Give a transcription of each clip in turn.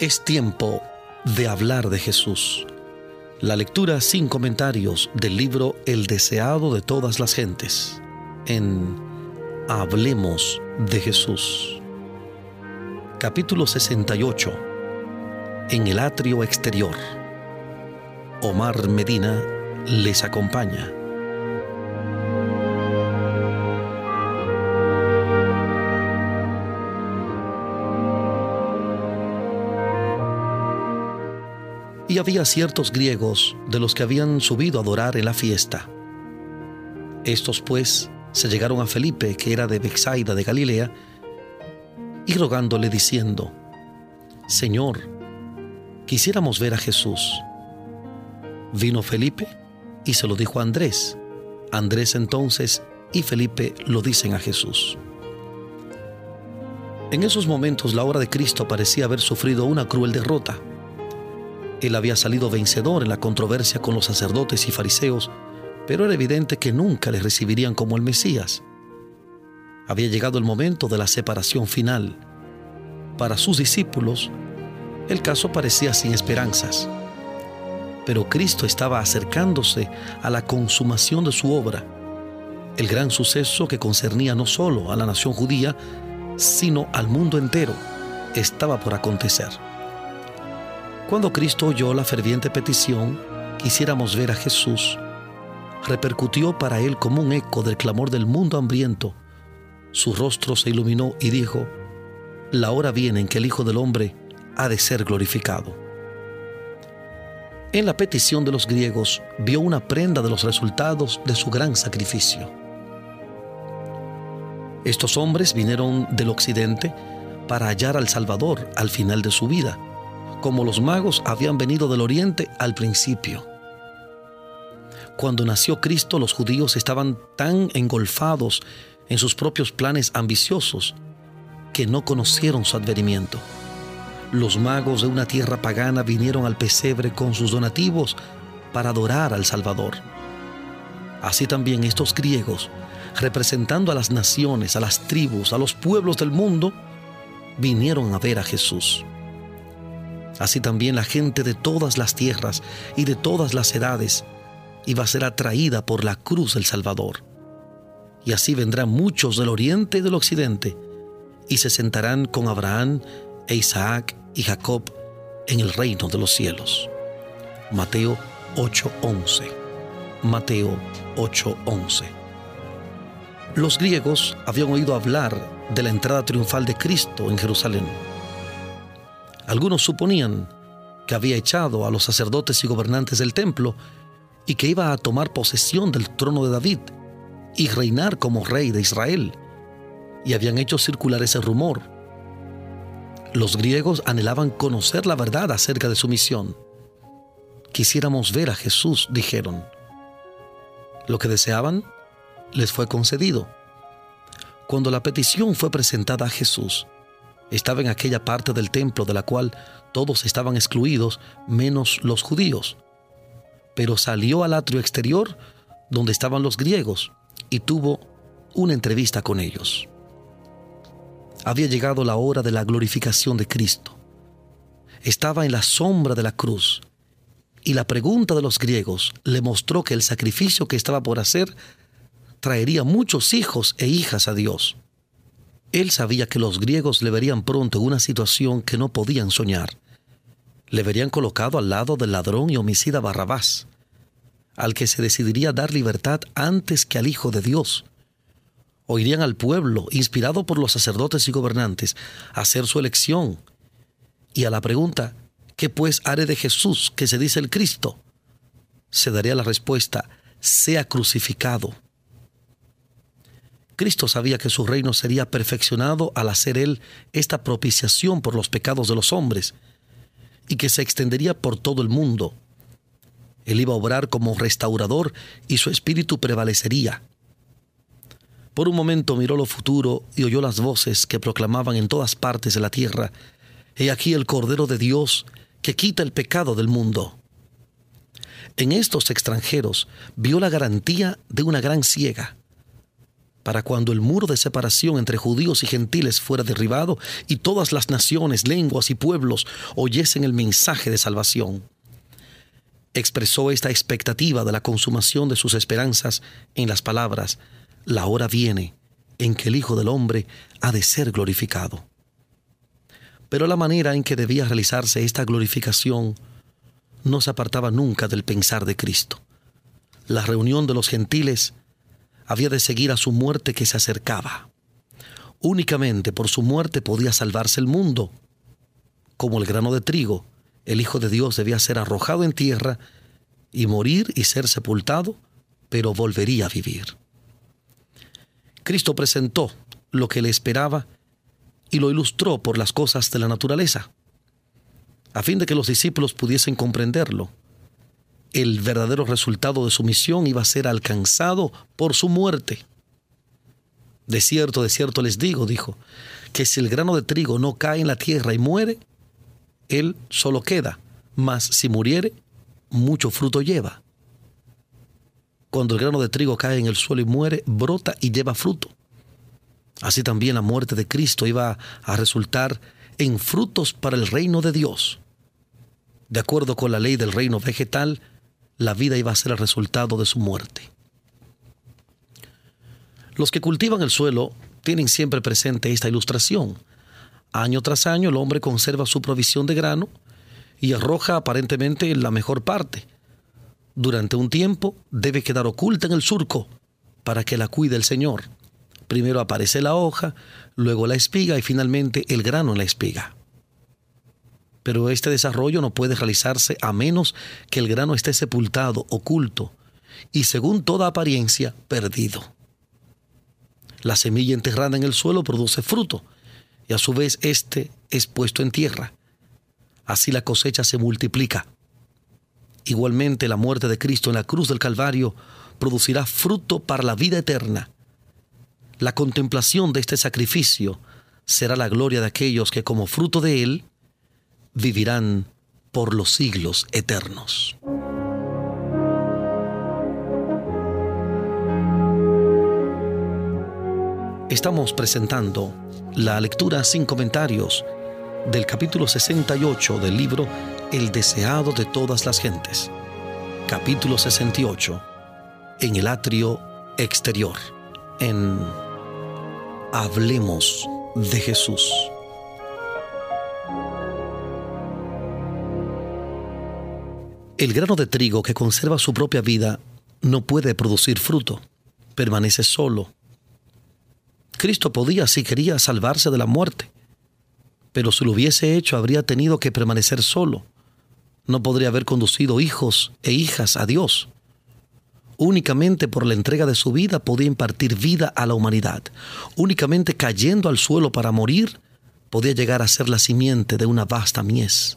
Es tiempo de hablar de Jesús. La lectura sin comentarios del libro El deseado de todas las gentes en Hablemos de Jesús. Capítulo 68. En el atrio exterior. Omar Medina les acompaña. Y había ciertos griegos de los que habían subido a adorar en la fiesta. Estos pues se llegaron a Felipe, que era de Bexaida de Galilea, y rogándole diciendo, Señor, quisiéramos ver a Jesús. Vino Felipe y se lo dijo a Andrés. Andrés entonces y Felipe lo dicen a Jesús. En esos momentos la obra de Cristo parecía haber sufrido una cruel derrota él había salido vencedor en la controversia con los sacerdotes y fariseos, pero era evidente que nunca le recibirían como el Mesías. Había llegado el momento de la separación final. Para sus discípulos, el caso parecía sin esperanzas. Pero Cristo estaba acercándose a la consumación de su obra, el gran suceso que concernía no solo a la nación judía, sino al mundo entero, estaba por acontecer. Cuando Cristo oyó la ferviente petición, quisiéramos ver a Jesús, repercutió para él como un eco del clamor del mundo hambriento. Su rostro se iluminó y dijo, la hora viene en que el Hijo del Hombre ha de ser glorificado. En la petición de los griegos vio una prenda de los resultados de su gran sacrificio. Estos hombres vinieron del occidente para hallar al Salvador al final de su vida como los magos habían venido del oriente al principio. Cuando nació Cristo los judíos estaban tan engolfados en sus propios planes ambiciosos que no conocieron su advenimiento. Los magos de una tierra pagana vinieron al pesebre con sus donativos para adorar al Salvador. Así también estos griegos, representando a las naciones, a las tribus, a los pueblos del mundo, vinieron a ver a Jesús. Así también la gente de todas las tierras y de todas las edades iba a ser atraída por la cruz del Salvador. Y así vendrán muchos del oriente y del occidente y se sentarán con Abraham e Isaac y Jacob en el reino de los cielos. Mateo 8:11. Mateo 8:11. Los griegos habían oído hablar de la entrada triunfal de Cristo en Jerusalén algunos suponían que había echado a los sacerdotes y gobernantes del templo y que iba a tomar posesión del trono de David y reinar como rey de Israel. Y habían hecho circular ese rumor. Los griegos anhelaban conocer la verdad acerca de su misión. Quisiéramos ver a Jesús, dijeron. Lo que deseaban les fue concedido. Cuando la petición fue presentada a Jesús, estaba en aquella parte del templo de la cual todos estaban excluidos menos los judíos. Pero salió al atrio exterior donde estaban los griegos y tuvo una entrevista con ellos. Había llegado la hora de la glorificación de Cristo. Estaba en la sombra de la cruz y la pregunta de los griegos le mostró que el sacrificio que estaba por hacer traería muchos hijos e hijas a Dios. Él sabía que los griegos le verían pronto en una situación que no podían soñar. Le verían colocado al lado del ladrón y homicida Barrabás, al que se decidiría dar libertad antes que al Hijo de Dios. Oirían al pueblo, inspirado por los sacerdotes y gobernantes, hacer su elección. Y a la pregunta, ¿qué pues haré de Jesús que se dice el Cristo? Se daría la respuesta, sea crucificado. Cristo sabía que su reino sería perfeccionado al hacer Él esta propiciación por los pecados de los hombres y que se extendería por todo el mundo. Él iba a obrar como restaurador y su espíritu prevalecería. Por un momento miró lo futuro y oyó las voces que proclamaban en todas partes de la tierra, He aquí el Cordero de Dios que quita el pecado del mundo. En estos extranjeros vio la garantía de una gran ciega para cuando el muro de separación entre judíos y gentiles fuera derribado y todas las naciones, lenguas y pueblos oyesen el mensaje de salvación. Expresó esta expectativa de la consumación de sus esperanzas en las palabras, la hora viene en que el Hijo del Hombre ha de ser glorificado. Pero la manera en que debía realizarse esta glorificación no se apartaba nunca del pensar de Cristo. La reunión de los gentiles había de seguir a su muerte que se acercaba. Únicamente por su muerte podía salvarse el mundo. Como el grano de trigo, el Hijo de Dios debía ser arrojado en tierra y morir y ser sepultado, pero volvería a vivir. Cristo presentó lo que le esperaba y lo ilustró por las cosas de la naturaleza, a fin de que los discípulos pudiesen comprenderlo el verdadero resultado de su misión iba a ser alcanzado por su muerte. De cierto, de cierto les digo, dijo, que si el grano de trigo no cae en la tierra y muere, él solo queda, mas si muriere, mucho fruto lleva. Cuando el grano de trigo cae en el suelo y muere, brota y lleva fruto. Así también la muerte de Cristo iba a resultar en frutos para el reino de Dios. De acuerdo con la ley del reino vegetal, la vida iba a ser el resultado de su muerte. Los que cultivan el suelo tienen siempre presente esta ilustración. Año tras año el hombre conserva su provisión de grano y arroja aparentemente la mejor parte. Durante un tiempo debe quedar oculta en el surco para que la cuide el Señor. Primero aparece la hoja, luego la espiga y finalmente el grano en la espiga pero este desarrollo no puede realizarse a menos que el grano esté sepultado, oculto y según toda apariencia perdido. La semilla enterrada en el suelo produce fruto y a su vez éste es puesto en tierra. Así la cosecha se multiplica. Igualmente la muerte de Cristo en la cruz del Calvario producirá fruto para la vida eterna. La contemplación de este sacrificio será la gloria de aquellos que como fruto de él vivirán por los siglos eternos. Estamos presentando la lectura sin comentarios del capítulo 68 del libro El deseado de todas las gentes. Capítulo 68. En el atrio exterior. En Hablemos de Jesús. El grano de trigo que conserva su propia vida no puede producir fruto, permanece solo. Cristo podía, si quería, salvarse de la muerte, pero si lo hubiese hecho habría tenido que permanecer solo. No podría haber conducido hijos e hijas a Dios. Únicamente por la entrega de su vida podía impartir vida a la humanidad. Únicamente cayendo al suelo para morir podía llegar a ser la simiente de una vasta mies.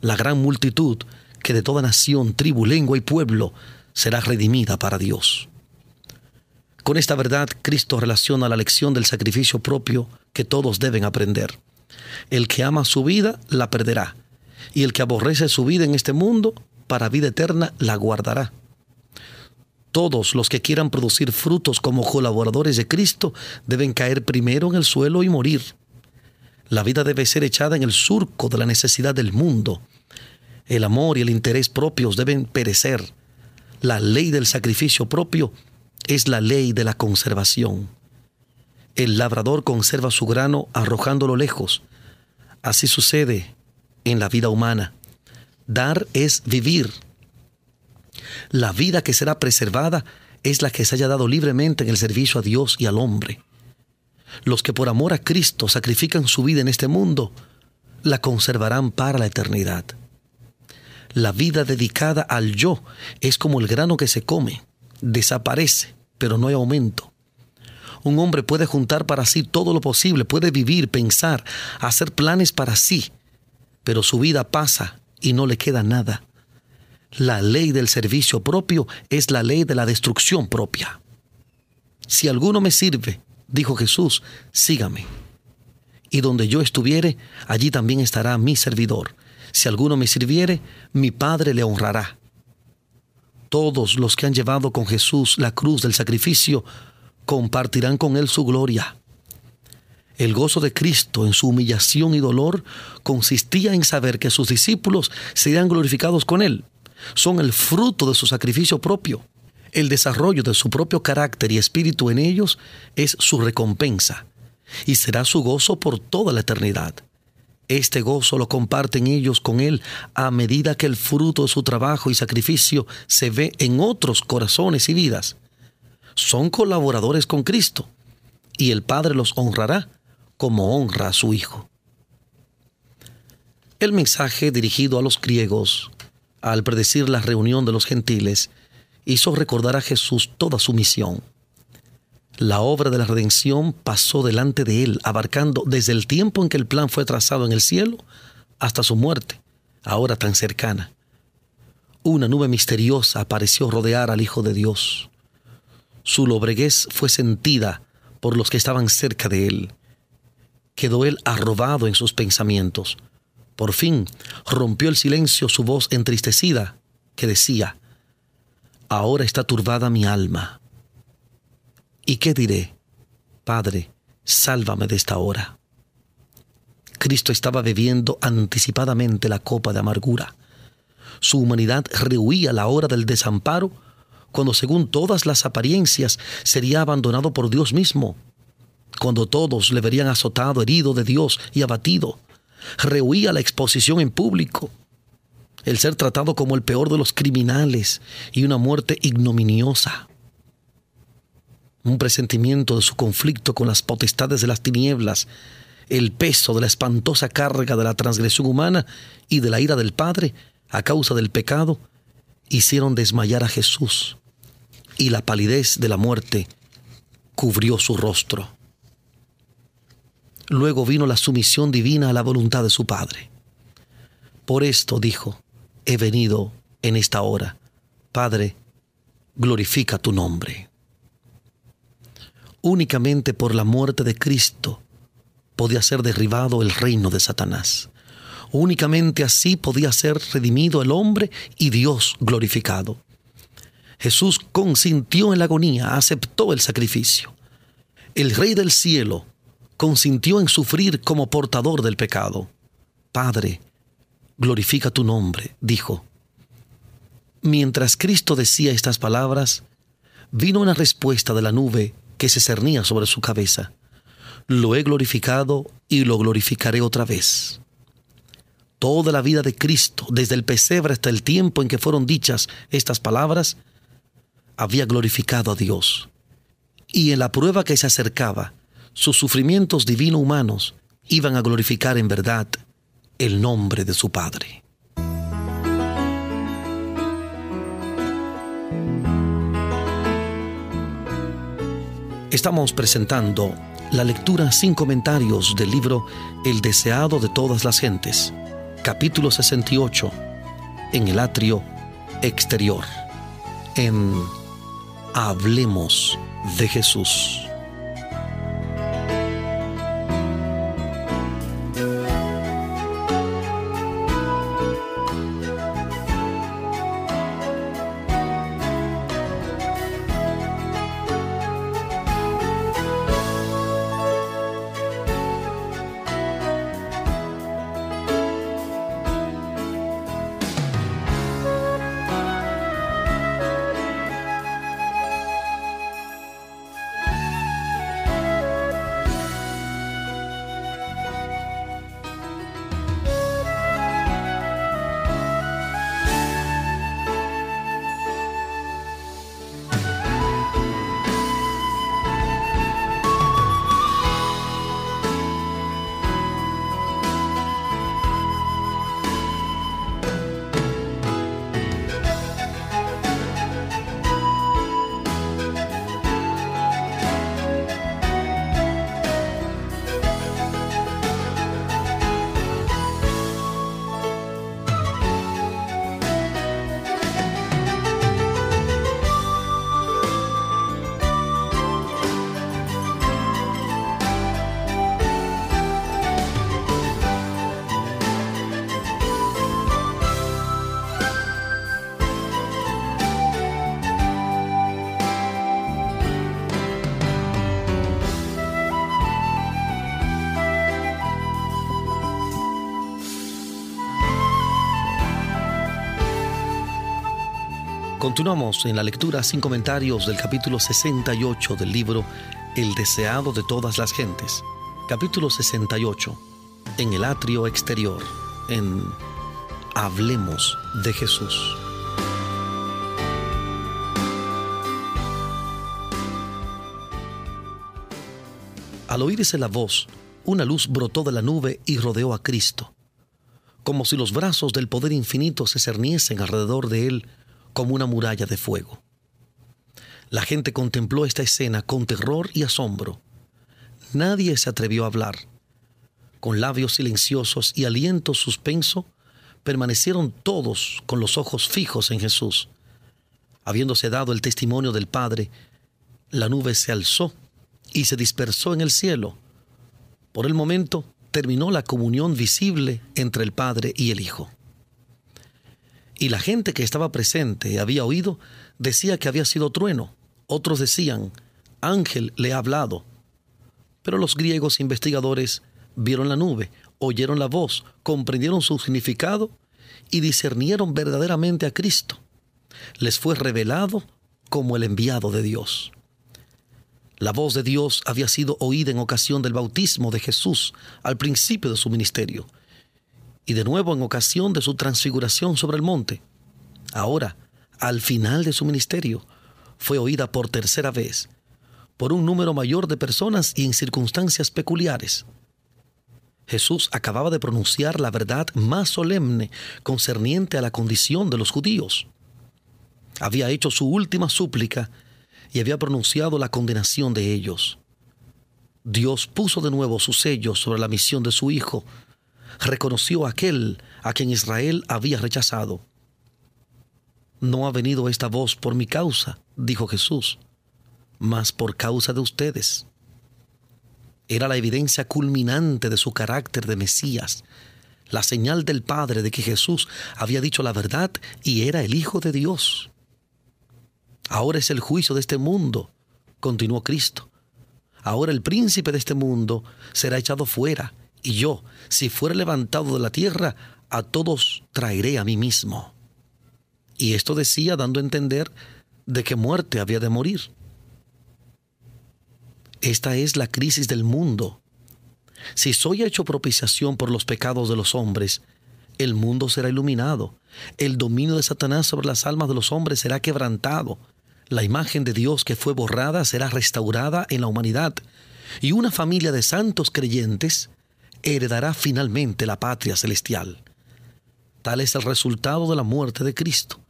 La gran multitud que de toda nación, tribu, lengua y pueblo será redimida para Dios. Con esta verdad, Cristo relaciona la lección del sacrificio propio que todos deben aprender. El que ama su vida, la perderá, y el que aborrece su vida en este mundo, para vida eterna, la guardará. Todos los que quieran producir frutos como colaboradores de Cristo deben caer primero en el suelo y morir. La vida debe ser echada en el surco de la necesidad del mundo el amor y el interés propios deben perecer. La ley del sacrificio propio es la ley de la conservación. El labrador conserva su grano arrojándolo lejos. Así sucede en la vida humana. Dar es vivir. La vida que será preservada es la que se haya dado libremente en el servicio a Dios y al hombre. Los que por amor a Cristo sacrifican su vida en este mundo, la conservarán para la eternidad. La vida dedicada al yo es como el grano que se come, desaparece, pero no hay aumento. Un hombre puede juntar para sí todo lo posible, puede vivir, pensar, hacer planes para sí, pero su vida pasa y no le queda nada. La ley del servicio propio es la ley de la destrucción propia. Si alguno me sirve, dijo Jesús, sígame. Y donde yo estuviere, allí también estará mi servidor. Si alguno me sirviere, mi Padre le honrará. Todos los que han llevado con Jesús la cruz del sacrificio compartirán con Él su gloria. El gozo de Cristo en su humillación y dolor consistía en saber que sus discípulos serían glorificados con Él. Son el fruto de su sacrificio propio. El desarrollo de su propio carácter y espíritu en ellos es su recompensa y será su gozo por toda la eternidad. Este gozo lo comparten ellos con Él a medida que el fruto de su trabajo y sacrificio se ve en otros corazones y vidas. Son colaboradores con Cristo y el Padre los honrará como honra a su Hijo. El mensaje dirigido a los griegos, al predecir la reunión de los gentiles, hizo recordar a Jesús toda su misión. La obra de la redención pasó delante de él, abarcando desde el tiempo en que el plan fue trazado en el cielo hasta su muerte, ahora tan cercana. Una nube misteriosa apareció rodear al Hijo de Dios. Su lobreguez fue sentida por los que estaban cerca de él. Quedó él arrobado en sus pensamientos. Por fin rompió el silencio su voz entristecida, que decía, Ahora está turbada mi alma. ¿Y qué diré? Padre, sálvame de esta hora. Cristo estaba bebiendo anticipadamente la copa de amargura. Su humanidad rehuía la hora del desamparo, cuando según todas las apariencias sería abandonado por Dios mismo, cuando todos le verían azotado, herido de Dios y abatido. Rehuía la exposición en público, el ser tratado como el peor de los criminales y una muerte ignominiosa. Un presentimiento de su conflicto con las potestades de las tinieblas, el peso de la espantosa carga de la transgresión humana y de la ira del Padre a causa del pecado, hicieron desmayar a Jesús y la palidez de la muerte cubrió su rostro. Luego vino la sumisión divina a la voluntad de su Padre. Por esto dijo, he venido en esta hora. Padre, glorifica tu nombre. Únicamente por la muerte de Cristo podía ser derribado el reino de Satanás. Únicamente así podía ser redimido el hombre y Dios glorificado. Jesús consintió en la agonía, aceptó el sacrificio. El Rey del cielo consintió en sufrir como portador del pecado. Padre, glorifica tu nombre, dijo. Mientras Cristo decía estas palabras, vino una respuesta de la nube que se cernía sobre su cabeza. Lo he glorificado y lo glorificaré otra vez. Toda la vida de Cristo, desde el pesebre hasta el tiempo en que fueron dichas estas palabras, había glorificado a Dios. Y en la prueba que se acercaba, sus sufrimientos divino-humanos iban a glorificar en verdad el nombre de su Padre. Estamos presentando la lectura sin comentarios del libro El deseado de todas las gentes, capítulo 68, en el atrio exterior, en Hablemos de Jesús. Continuamos en la lectura sin comentarios del capítulo 68 del libro El deseado de todas las gentes. Capítulo 68. En el atrio exterior. En Hablemos de Jesús. Al oírse la voz, una luz brotó de la nube y rodeó a Cristo, como si los brazos del poder infinito se cerniesen alrededor de él como una muralla de fuego. La gente contempló esta escena con terror y asombro. Nadie se atrevió a hablar. Con labios silenciosos y aliento suspenso, permanecieron todos con los ojos fijos en Jesús. Habiéndose dado el testimonio del Padre, la nube se alzó y se dispersó en el cielo. Por el momento terminó la comunión visible entre el Padre y el Hijo. Y la gente que estaba presente y había oído decía que había sido trueno. Otros decían, ángel le ha hablado. Pero los griegos investigadores vieron la nube, oyeron la voz, comprendieron su significado y discernieron verdaderamente a Cristo. Les fue revelado como el enviado de Dios. La voz de Dios había sido oída en ocasión del bautismo de Jesús al principio de su ministerio y de nuevo en ocasión de su transfiguración sobre el monte. Ahora, al final de su ministerio, fue oída por tercera vez por un número mayor de personas y en circunstancias peculiares. Jesús acababa de pronunciar la verdad más solemne concerniente a la condición de los judíos. Había hecho su última súplica y había pronunciado la condenación de ellos. Dios puso de nuevo su sello sobre la misión de su Hijo reconoció a aquel a quien Israel había rechazado. No ha venido esta voz por mi causa, dijo Jesús, mas por causa de ustedes. Era la evidencia culminante de su carácter de Mesías, la señal del Padre de que Jesús había dicho la verdad y era el Hijo de Dios. Ahora es el juicio de este mundo, continuó Cristo. Ahora el príncipe de este mundo será echado fuera y yo, si fuere levantado de la tierra, a todos traeré a mí mismo. Y esto decía dando a entender de qué muerte había de morir. Esta es la crisis del mundo. Si soy hecho propiciación por los pecados de los hombres, el mundo será iluminado, el dominio de Satanás sobre las almas de los hombres será quebrantado, la imagen de Dios que fue borrada será restaurada en la humanidad, y una familia de santos creyentes heredará finalmente la patria celestial. Tal es el resultado de la muerte de Cristo.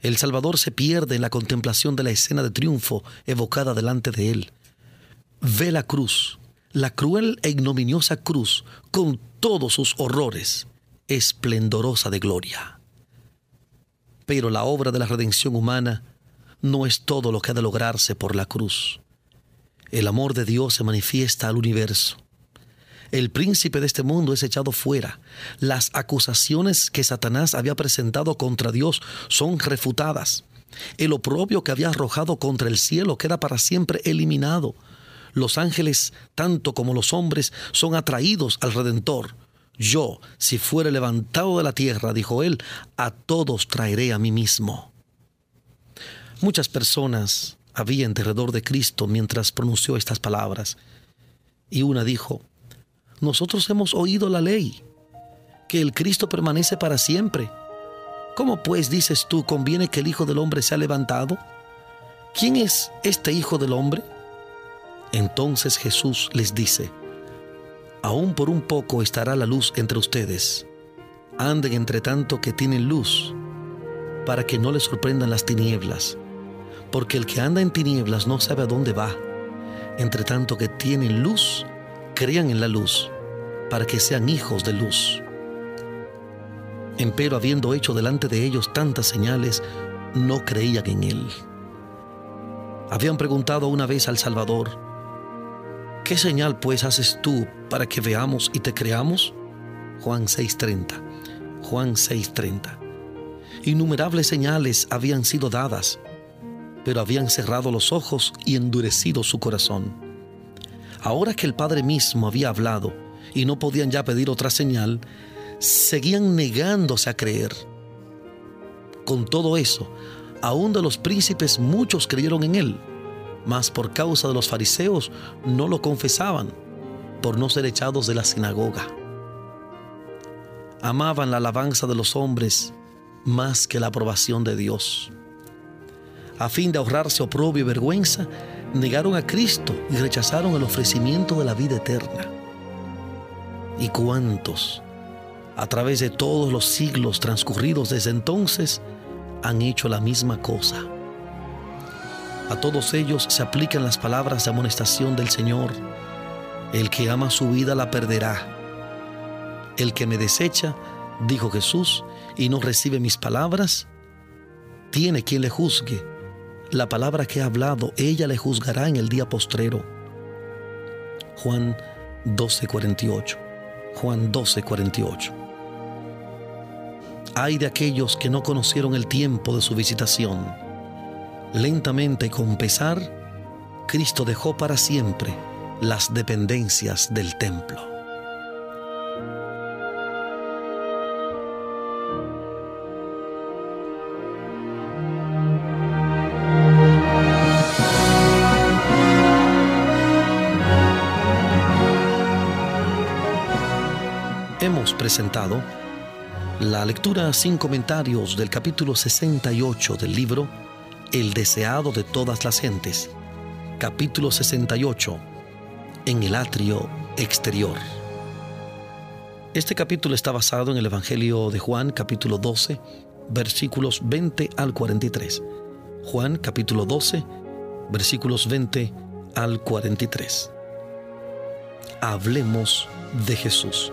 El Salvador se pierde en la contemplación de la escena de triunfo evocada delante de él. Ve la cruz, la cruel e ignominiosa cruz, con todos sus horrores, esplendorosa de gloria. Pero la obra de la redención humana no es todo lo que ha de lograrse por la cruz. El amor de Dios se manifiesta al universo el príncipe de este mundo es echado fuera. Las acusaciones que Satanás había presentado contra Dios son refutadas. El oprobio que había arrojado contra el cielo queda para siempre eliminado. Los ángeles, tanto como los hombres, son atraídos al Redentor. Yo, si fuere levantado de la tierra, dijo él, a todos traeré a mí mismo. Muchas personas había en derredor de Cristo mientras pronunció estas palabras. Y una dijo, nosotros hemos oído la ley, que el Cristo permanece para siempre. ¿Cómo pues dices tú, conviene que el Hijo del Hombre sea levantado? ¿Quién es este Hijo del Hombre? Entonces Jesús les dice, aún por un poco estará la luz entre ustedes. Anden entre tanto que tienen luz, para que no les sorprendan las tinieblas, porque el que anda en tinieblas no sabe a dónde va. Entre tanto que tienen luz, crean en la luz, para que sean hijos de luz. Empero habiendo hecho delante de ellos tantas señales, no creían en él. Habían preguntado una vez al Salvador, ¿qué señal pues haces tú para que veamos y te creamos? Juan 6:30. Juan 6:30. Innumerables señales habían sido dadas, pero habían cerrado los ojos y endurecido su corazón. Ahora que el Padre mismo había hablado y no podían ya pedir otra señal, seguían negándose a creer. Con todo eso, Aún de los príncipes muchos creyeron en él, mas por causa de los fariseos no lo confesaban, por no ser echados de la sinagoga. Amaban la alabanza de los hombres más que la aprobación de Dios. A fin de ahorrarse oprobio y vergüenza, negaron a Cristo y rechazaron el ofrecimiento de la vida eterna. ¿Y cuántos, a través de todos los siglos transcurridos desde entonces, han hecho la misma cosa? A todos ellos se aplican las palabras de amonestación del Señor. El que ama su vida la perderá. El que me desecha, dijo Jesús, y no recibe mis palabras, tiene quien le juzgue. La palabra que ha hablado, ella le juzgará en el día postrero. Juan 12:48. Juan 12:48. Hay de aquellos que no conocieron el tiempo de su visitación. Lentamente y con pesar, Cristo dejó para siempre las dependencias del templo. Hemos presentado la lectura sin comentarios del capítulo 68 del libro El deseado de todas las gentes, capítulo 68, en el atrio exterior. Este capítulo está basado en el Evangelio de Juan, capítulo 12, versículos 20 al 43. Juan, capítulo 12, versículos 20 al 43. Hablemos de Jesús.